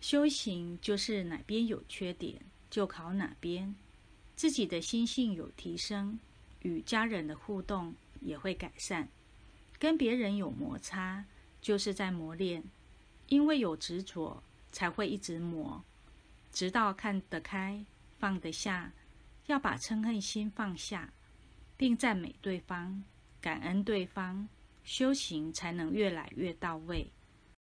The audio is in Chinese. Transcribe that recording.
修行就是哪边有缺点就考哪边自己的心性有提升与家人的互动也会改善。跟别人有摩擦就是在磨练因为有执着才会一直磨直到看得开放得下要把嗔恨心放下并赞美对方感恩对方修行才能越来越到位。